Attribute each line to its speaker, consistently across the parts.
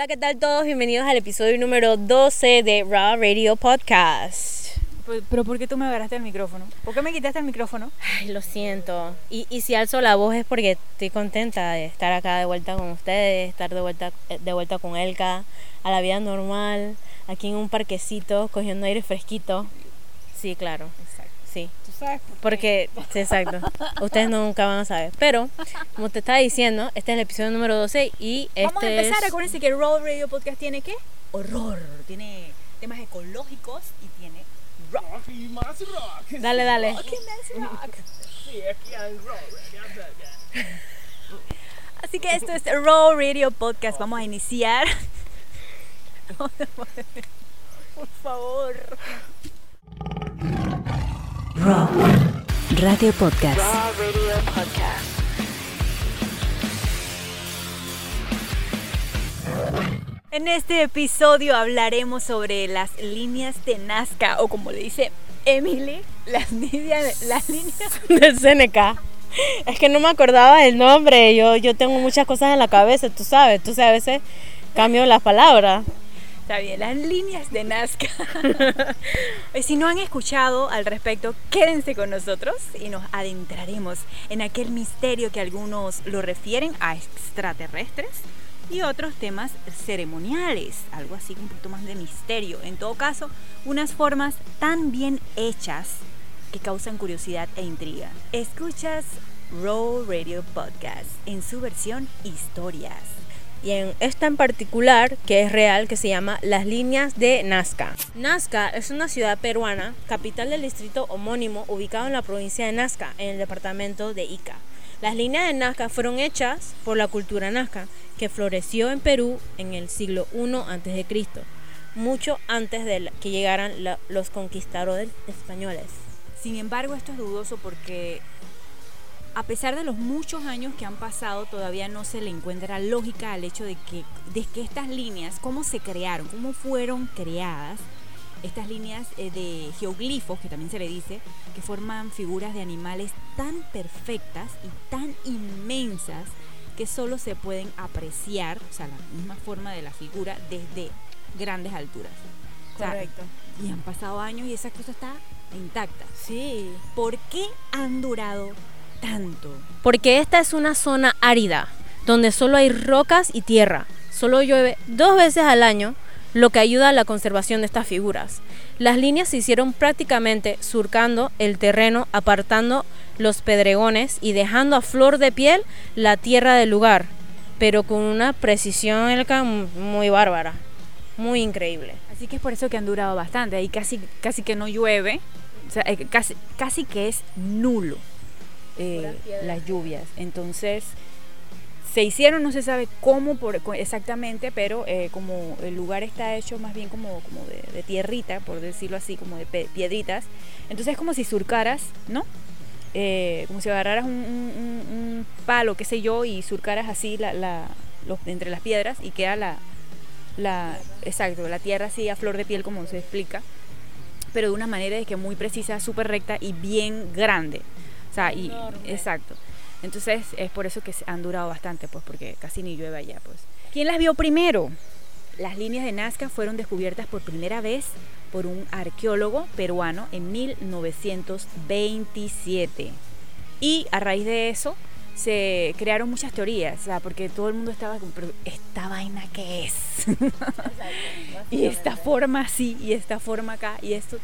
Speaker 1: Hola, ¿qué tal todos? Bienvenidos al episodio número 12 de Raw Radio Podcast.
Speaker 2: Pues, Pero ¿por qué tú me agarraste el micrófono? ¿Por qué me quitaste el micrófono?
Speaker 1: Ay, lo siento. Y, y si alzo la voz es porque estoy contenta de estar acá de vuelta con ustedes, estar de vuelta, de vuelta con Elka, a la vida normal, aquí en un parquecito, cogiendo aire fresquito. Sí, claro. Sí.
Speaker 2: ¿Tú sabes?
Speaker 1: Porque, sí, exacto. Ustedes nunca van a saber. Pero, como te estaba diciendo, este es el episodio número 12 y este
Speaker 2: Vamos a empezar.
Speaker 1: es...
Speaker 2: Acuérdense que Raw Radio Podcast tiene ¿qué? Horror. Tiene temas ecológicos y tiene rock.
Speaker 3: Rocky más rock.
Speaker 1: Dale, dale.
Speaker 2: ¿Qué más rock?
Speaker 3: Sí, aquí hay rock.
Speaker 2: Así que esto es Raw Radio Podcast. Vamos a iniciar. Por favor.
Speaker 4: Raw Radio Podcast.
Speaker 2: En este episodio hablaremos sobre las líneas de Nazca o como le dice Emily, las líneas, las líneas
Speaker 1: del CNK. Es que no me acordaba del nombre. Yo, yo tengo muchas cosas en la cabeza, tú sabes. Entonces a veces cambio las palabras.
Speaker 2: Está bien, las líneas de Nazca. Si no han escuchado al respecto, quédense con nosotros y nos adentraremos en aquel misterio que algunos lo refieren a extraterrestres y otros temas ceremoniales, algo así un poquito más de misterio. En todo caso, unas formas tan bien hechas que causan curiosidad e intriga. Escuchas Raw Radio Podcast en su versión historias.
Speaker 1: Y en esta en particular, que es real, que se llama Las Líneas de Nazca. Nazca es una ciudad peruana, capital del distrito homónimo, ubicado en la provincia de Nazca, en el departamento de Ica. Las líneas de Nazca fueron hechas por la cultura nazca, que floreció en Perú en el siglo I a.C., mucho antes de que llegaran los conquistadores españoles.
Speaker 2: Sin embargo, esto es dudoso porque a pesar de los muchos años que han pasado, todavía no se le encuentra lógica al hecho de que, de que estas líneas, cómo se crearon, cómo fueron creadas, estas líneas eh, de geoglifos, que también se le dice, que forman figuras de animales tan perfectas y tan inmensas que solo se pueden apreciar, o sea, la misma forma de la figura, desde grandes alturas. O sea, y han pasado años y esa cosa está intacta.
Speaker 1: Sí.
Speaker 2: ¿Por qué han durado tanto?
Speaker 1: Porque esta es una zona árida, donde solo hay rocas y tierra. Solo llueve dos veces al año, lo que ayuda a la conservación de estas figuras. Las líneas se hicieron prácticamente surcando el terreno, apartando los pedregones y dejando a flor de piel la tierra del lugar, pero con una precisión muy bárbara, muy increíble.
Speaker 2: Así que es por eso que han durado bastante. Ahí casi, casi que no llueve, o sea, eh, casi, casi que es nulo eh, las lluvias. Entonces, se hicieron, no se sabe cómo por, exactamente, pero eh, como el lugar está hecho más bien como, como de, de tierrita, por decirlo así, como de piedritas, entonces es como si surcaras, ¿no? Eh, como si agarraras un, un- un- un palo, qué sé yo, y surcaras así la, la- los- entre las piedras y queda la, la, exacto, la tierra así a flor de piel como se explica, pero de una manera de que muy precisa, súper recta y bien grande. O sea, y exacto. Entonces es por eso que han durado bastante, pues porque casi ni llueve allá, pues. ¿Quién las vio primero? Las líneas de Nazca fueron descubiertas por primera vez por un arqueólogo peruano en 1927. Y a raíz de eso se crearon muchas teorías, o sea, porque todo el mundo estaba como, pero ¿esta vaina qué es? y esta forma así, y esta forma acá, y esto.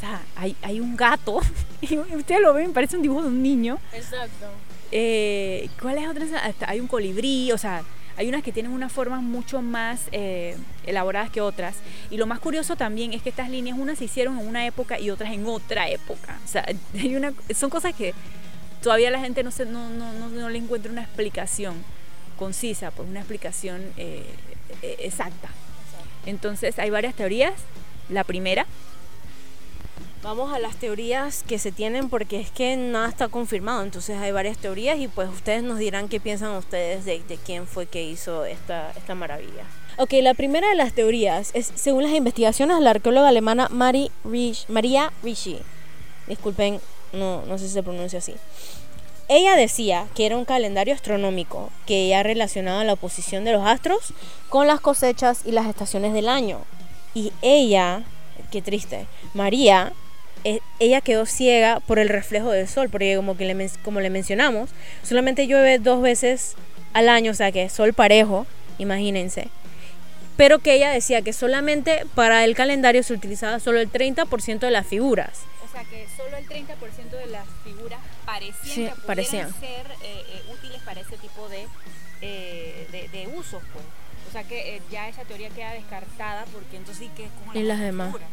Speaker 2: Sea, hay, hay un gato, y ustedes lo ven, parece un dibujo de un niño.
Speaker 1: Exacto.
Speaker 2: Eh, ¿Cuáles otras? Hay un colibrí, o sea, hay unas que tienen unas formas mucho más eh, elaboradas que otras. Y lo más curioso también es que estas líneas, unas se hicieron en una época y otras en otra época. O sea, hay una, son cosas que todavía la gente no, se, no, no, no, no le encuentra una explicación concisa, pues una explicación eh, eh, exacta. Entonces hay varias teorías. La primera,
Speaker 1: Vamos a las teorías que se tienen porque es que nada está confirmado, entonces hay varias teorías y pues ustedes nos dirán qué piensan ustedes de, de quién fue que hizo esta, esta maravilla. Ok, la primera de las teorías es, según las investigaciones la arqueóloga alemana Mari Rich, María Ricci, disculpen, no, no sé si se pronuncia así. ella decía que era un calendario astronómico que ella relacionaba la oposición de los astros con las cosechas y las estaciones del año. Y ella, qué triste, María, ella quedó ciega por el reflejo del sol, porque como, que le, como le mencionamos, solamente llueve dos veces al año, o sea que sol parejo, imagínense. Pero que ella decía que solamente para el calendario se utilizaba solo el 30% de las figuras.
Speaker 2: O sea que solo el 30% de las figuras parecían
Speaker 1: Sí,
Speaker 2: que
Speaker 1: parecían.
Speaker 2: ser eh, eh, útiles para ese tipo de, eh, de, de usos, pues. O sea que eh, ya esa teoría queda descartada porque entonces sí que es como
Speaker 1: Y las demás.
Speaker 2: figuras.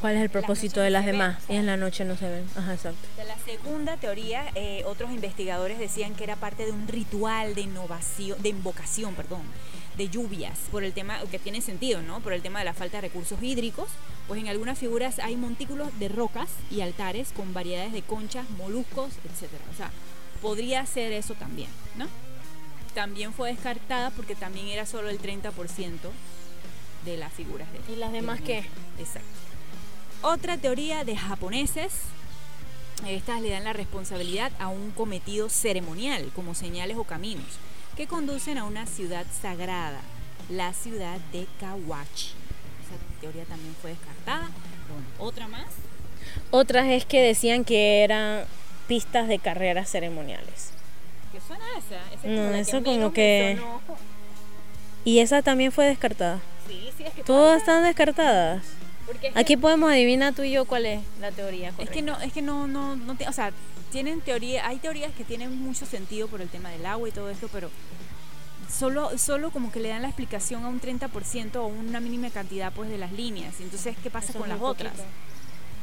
Speaker 1: ¿Cuál es el propósito de las demás? Y en la noche no se ven. Ajá, exacto.
Speaker 2: De la segunda teoría, eh, otros investigadores decían que era parte de un ritual de innovación, de invocación, perdón, de lluvias, por el tema, que tiene sentido, ¿no? Por el tema de la falta de recursos hídricos, pues en algunas figuras hay montículos de rocas y altares con variedades de conchas, moluscos, etcétera. O sea, podría ser eso también, ¿no? También fue descartada porque también era solo el 30% de las figuras de
Speaker 1: ¿Y las demás qué?
Speaker 2: Exacto. Otra teoría de japoneses, estas le dan la responsabilidad a un cometido ceremonial, como señales o caminos, que conducen a una ciudad sagrada, la ciudad de Kawachi. Esa teoría también fue descartada. Bueno, otra más.
Speaker 1: Otras es que decían que eran pistas de carreras ceremoniales.
Speaker 2: ¿Qué suena esa? Esa es
Speaker 1: No,
Speaker 2: como
Speaker 1: eso como
Speaker 2: menos me
Speaker 1: que-. Y esa también fue descartada.
Speaker 2: Sí, sí, es que
Speaker 1: Todas están descartadas.
Speaker 2: Porque es que-
Speaker 1: Aquí podemos adivinar tú y yo cuál es la teoría
Speaker 2: Es que no, es que no, no, no te- o sea, tienen teoría, hay teorías que tienen mucho sentido por el tema del agua y todo esto, pero solo, solo como que le dan la explicación a un 30% o una mínima cantidad pues de las líneas. Entonces, ¿qué pasa
Speaker 1: Eso
Speaker 2: con las otras?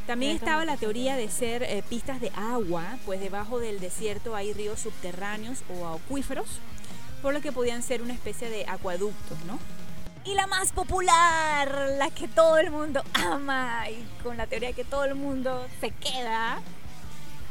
Speaker 2: También
Speaker 1: Eso
Speaker 2: estaba la teoría de ser eh, pistas de agua, pues debajo del desierto hay ríos subterráneos o acuíferos, por lo que podían ser una especie de acueductos, ¿no? Y la más popular, la que todo el mundo ama y con la teoría que todo el mundo se queda,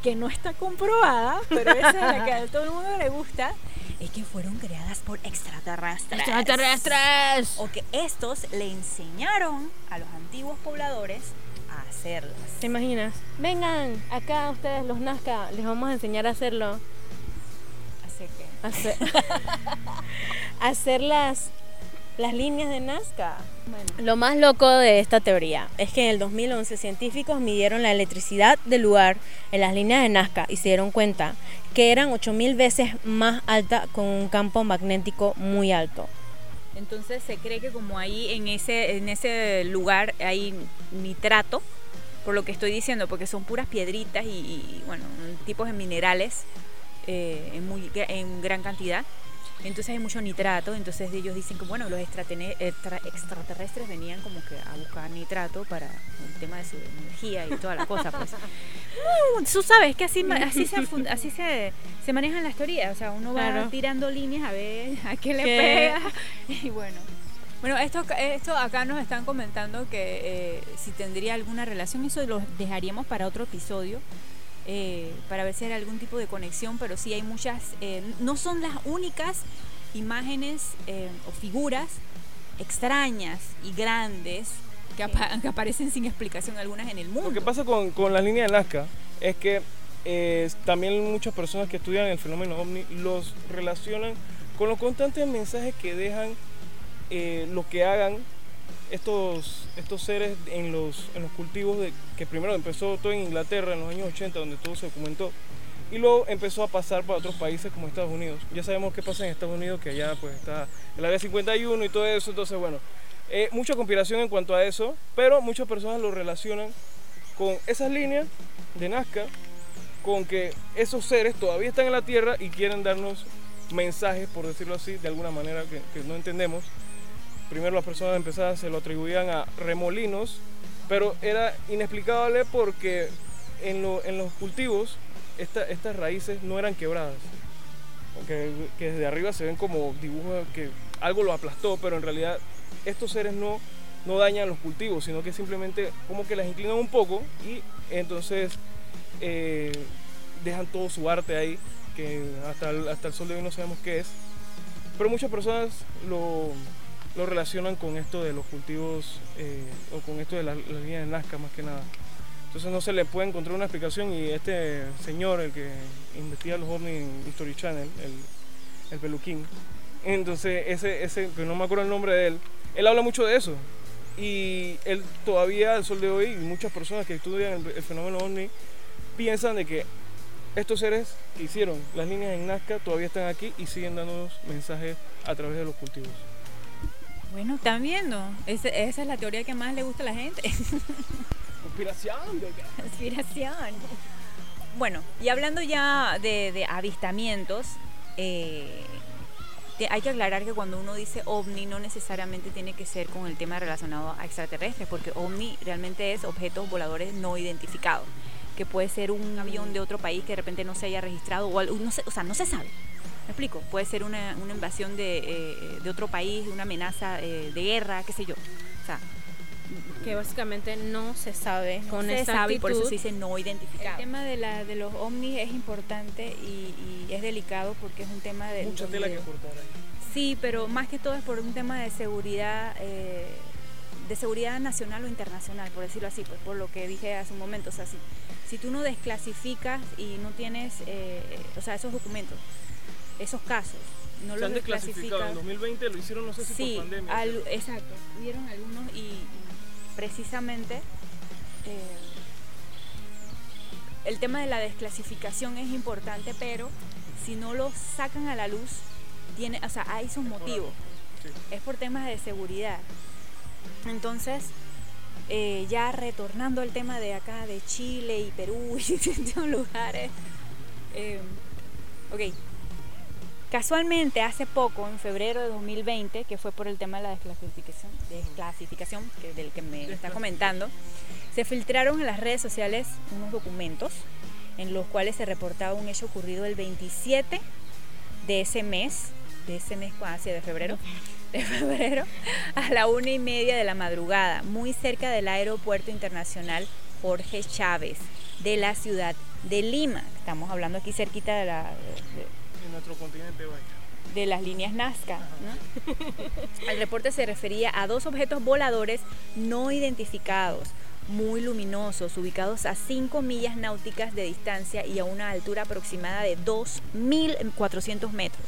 Speaker 2: que no está comprobada, pero esa es la que a todo el mundo le gusta, es que fueron creadas por extraterrestres.
Speaker 1: ¡Extraterrestres!
Speaker 2: O que estos le enseñaron a los antiguos pobladores a hacerlas.
Speaker 1: ¿Te imaginas? Vengan, acá ustedes los Nazca, les vamos a enseñar a hacerlo.
Speaker 2: Así que.
Speaker 1: Hacer, hacer las, líneas de Nazca. Lo más loco de esta teoría es que en el 2011 científicos midieron la electricidad del lugar en las líneas de Nazca y se dieron cuenta que eran 8000 veces más alta con un campo magnético muy alto.
Speaker 2: Entonces se cree que como ahí en ese, en ese lugar hay nitrato, por lo que estoy diciendo, porque son puras piedritas y, y, bueno, tipos de minerales eh, en, muy, en gran cantidad. Entonces hay mucho nitrato, entonces ellos dicen que bueno, los extraterrestres venían como que a buscar nitrato para el tema de su energía y toda la cosa. Pues. No, tú sabes que así, así, se, así se, se manejan las teorías, o sea, uno va
Speaker 1: Claro.
Speaker 2: tirando líneas a ver a qué le
Speaker 1: ¿Qué?
Speaker 2: pega y bueno. Bueno, esto, esto acá nos están comentando que eh, si tendría alguna relación, eso lo dejaríamos para otro episodio, eh, para ver si hay algún tipo de conexión, pero sí hay muchas, eh, no son las únicas imágenes eh, o figuras extrañas y grandes que, apa- que aparecen sin explicación algunas en el mundo.
Speaker 3: Lo que pasa con, con las líneas de Nazca es que eh, también muchas personas que estudian el fenómeno ovni los relacionan con los constantes mensajes que dejan eh, lo que hagan estos, estos seres en los, en los cultivos de, que primero empezó todo en Inglaterra en los años 80 donde todo se documentó y luego empezó a pasar para otros países como Estados Unidos. Ya sabemos qué pasa en Estados Unidos, que allá pues está el área 51 y todo eso, entonces bueno, eh, mucha conspiración en cuanto a eso, pero muchas personas lo relacionan con esas líneas de Nazca, con que esos seres todavía están en la Tierra y quieren darnos mensajes, por decirlo así, de alguna manera que, que no entendemos. Primero las personas empezadas se lo atribuían a remolinos, pero era inexplicable porque en, en los cultivos esta- estas raíces no eran quebradas. Que, que desde arriba se ven como dibujos que algo lo aplastó, pero en realidad estos seres no, no dañan los cultivos, sino que simplemente como que las inclinan un poco y entonces eh, dejan todo su arte ahí, que hasta el, hasta el sol de hoy no sabemos qué es. Pero muchas personas lo, lo relacionan con esto de los cultivos eh, o con esto de la- las líneas de Nazca más que nada. Entonces no se le puede encontrar una explicación y este señor, el que investiga los ovnis en History Channel, el, el peluquín, entonces ese, ese, que no me acuerdo el nombre de él, él habla mucho de eso. Y él todavía, al sol de hoy, y muchas personas que estudian el, el fenómeno ovni piensan de que estos seres que hicieron las líneas en Nazca todavía están aquí y siguen dándonos mensajes a través de los cultivos.
Speaker 5: Bueno, están viendo. Esa, esa es la teoría que más le gusta a la gente.
Speaker 3: Conspiración,
Speaker 5: Inspiración. Bueno, y hablando ya de, de avistamientos, eh, te- hay que aclarar que cuando uno dice ovni no necesariamente tiene que ser con el tema relacionado a extraterrestres, porque ovni realmente es objetos voladores no identificados, que puede ser un avión de otro país que de repente no se haya registrado, o, al- no se- o sea, no se sabe. ¿Me explico? Puede ser una, una invasión de, eh, de otro país, una amenaza eh, de guerra, qué sé yo. O sea,
Speaker 1: Que básicamente no se sabe
Speaker 5: no
Speaker 1: con
Speaker 5: se sabe y por eso se dice no identificado.
Speaker 2: El tema de, la, de los ovnis es importante y, y es delicado porque es un tema de...
Speaker 3: Mucha tela que cortar ahí.
Speaker 2: Sí, pero más que todo es por un tema de seguridad, eh, de seguridad nacional o internacional, por decirlo así, pues por lo que dije hace un momento. O sea, si, si tú no desclasificas y no tienes, eh, o sea, esos documentos, esos casos, no
Speaker 3: Se
Speaker 2: los
Speaker 3: han desclasificado. En
Speaker 2: desclasificas.
Speaker 3: 2020 lo hicieron, no sé si
Speaker 2: Sí,
Speaker 3: por pandemia.
Speaker 2: al- exacto. Hubieron algunos y, y precisamente eh, el tema de la desclasificación es importante, pero si no lo sacan a la luz, tiene, o sea, hay sus motivos.
Speaker 3: Sí.
Speaker 2: Es por temas de seguridad. Entonces, eh, ya retornando al tema de acá, de Chile y Perú y distintos lugares. eh, ok, Casualmente, hace poco, en febrero de 2020, que fue por el tema de la desclasificación, desclasificación del que me está comentando, se filtraron en las redes sociales unos documentos en los cuales se reportaba un hecho ocurrido el 27 de ese mes, de ese mes hacia de febrero, de febrero, a la una y media de la madrugada, muy cerca del aeropuerto internacional Jorge Chávez de la ciudad de Lima. Estamos hablando aquí cerquita de la,
Speaker 3: nuestro continente, vaya.
Speaker 2: de las líneas Nazca. ¿no? El reporte se refería a dos objetos voladores no identificados, muy luminosos, ubicados a 5 millas náuticas de distancia y a una altura aproximada de 2.400 metros,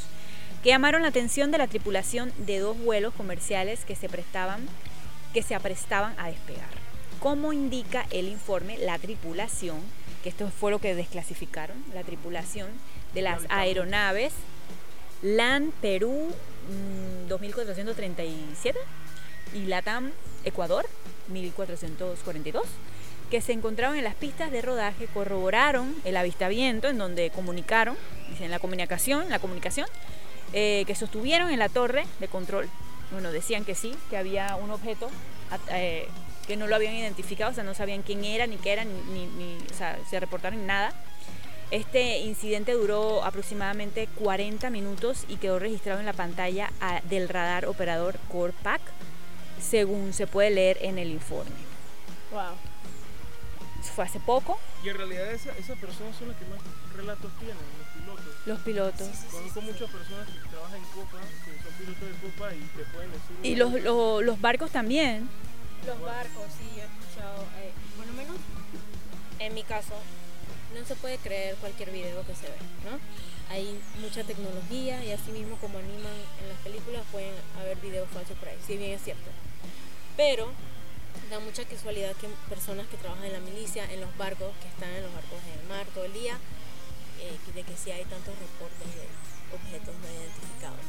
Speaker 2: que llamaron la atención de la tripulación de dos vuelos comerciales que se prestaban, que se aprestaban a despegar. Como indica el informe, la tripulación, que esto fue lo que desclasificaron, la tripulación de las aeronaves. LAN Perú mm, 2437 y LATAM Ecuador 1442 que se encontraban en las pistas de rodaje corroboraron el avistamiento en donde comunicaron, dicen la comunicación, la comunicación, eh, que sostuvieron en la torre de control. Bueno, decían que sí, que había un objeto eh, que no lo habían identificado, o sea, no sabían quién era, ni qué era, ni, ni- ni- o sea, se reportaron ni nada. Este incidente duró aproximadamente 40 minutos y quedó registrado en la pantalla ah, del radar operador Corpac, según se puede leer en el informe.
Speaker 1: Wow.
Speaker 2: Eso fue hace poco,
Speaker 3: Y en realidad esa- esas personas son las que más relatos tienen, los pilotos.
Speaker 2: los pilotos.
Speaker 3: Conozco muchas personas que trabajan en Copa, que son pilotos de Copa y te pueden decir...
Speaker 2: Y los, los, los barcos también.
Speaker 1: Los barcos, sí, yo he escuchado, eh, por lo menos en mi caso, no se puede creer cualquier video que se ve, ¿no? Hay mucha tecnología y así mismo como animan en las películas pueden haber videos falsos por ahí, si bien es cierto. Pero da mucha casualidad que personas que trabajan en la milicia, en los barcos, que están en los barcos en el mar todo el día, eh, de que sí hay tantos reportes de objetos no identificados,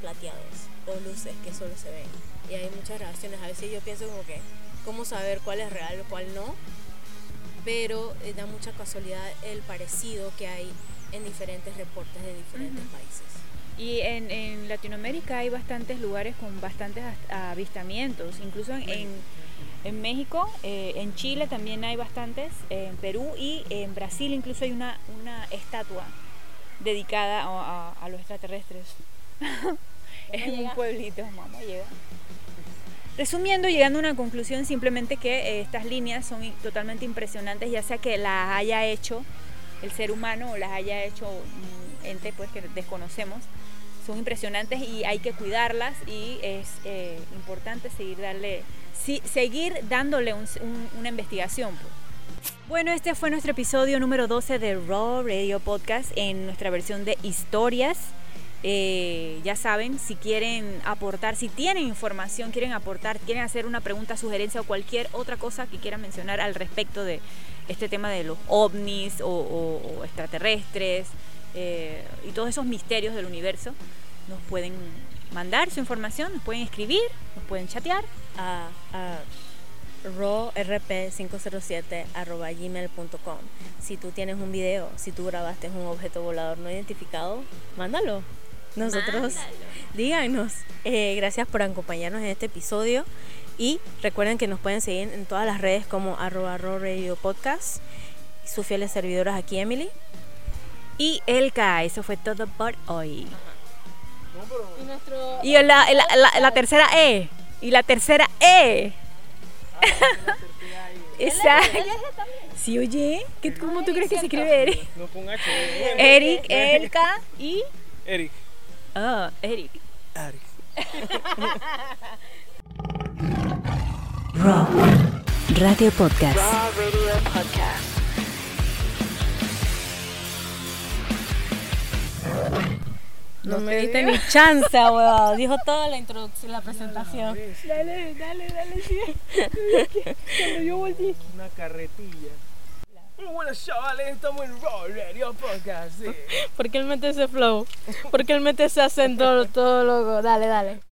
Speaker 1: plateados o luces que solo se ven. Y hay muchas grabaciones. A veces yo pienso como que, ¿cómo saber cuál es real, cuál no? Pero eh, da mucha casualidad el parecido que hay en diferentes reportes de diferentes países.
Speaker 2: Y en, en Latinoamérica hay bastantes lugares con bastantes as- avistamientos, incluso en, en, en México, eh, en Chile también hay bastantes, en Perú y en Brasil incluso hay una, una estatua dedicada a, a- a los extraterrestres. es un
Speaker 1: llega?
Speaker 2: pueblito, mamá llega. Resumiendo, llegando a una conclusión, simplemente que eh, estas líneas son totalmente impresionantes, ya sea que las haya hecho el ser humano o las haya hecho un ente pues que desconocemos. Son impresionantes y hay que cuidarlas y es eh, importante seguir darle, sí, seguir dándole un- un- una investigación. pues. Bueno, este fue nuestro episodio número 12 de Raw Radio Podcast en nuestra versión de historias. Eh, ya saben, si quieren aportar, si tienen información, quieren aportar, quieren hacer una pregunta, sugerencia o cualquier otra cosa que quieran mencionar al respecto de este tema de los ovnis o extraterrestres eh, y todos esos misterios del universo, nos pueden mandar su información, nos pueden escribir, nos pueden chatear.
Speaker 1: a, a rorp507 arroba gmail.com si tú tienes un video si tú grabaste un objeto volador no identificado mándalo nosotros díganos Eh, gracias por acompañarnos en este episodio y recuerden que nos pueden seguir en todas las redes como arroba radio podcast sus fieles servidoras aquí Emily
Speaker 2: Y Elka, eso fue todo por hoy.
Speaker 1: Y nuestro
Speaker 2: Y la, la, la- la tercera E. Y la tercera E. Exacto. Sí, oye, ¿qué, ¿cómo tú crees que se escribe Eric?
Speaker 3: no con H.
Speaker 2: Eric, Elka y.
Speaker 3: Eric.
Speaker 2: Ah, Eric.
Speaker 3: Eric.
Speaker 6: Raw Radio Podcast.
Speaker 1: No me diste ni chance huevado dijo toda la introducción la presentación
Speaker 2: Dale, dale, dale, sí. Cuando yo volteé.
Speaker 3: Una carretilla. Muy buenas chavales, estamos en Raw Radio Podcast. sí.
Speaker 1: ¿Por qué él mete ese flow? ¿Por qué él mete ese acento todo loco? Dale, dale.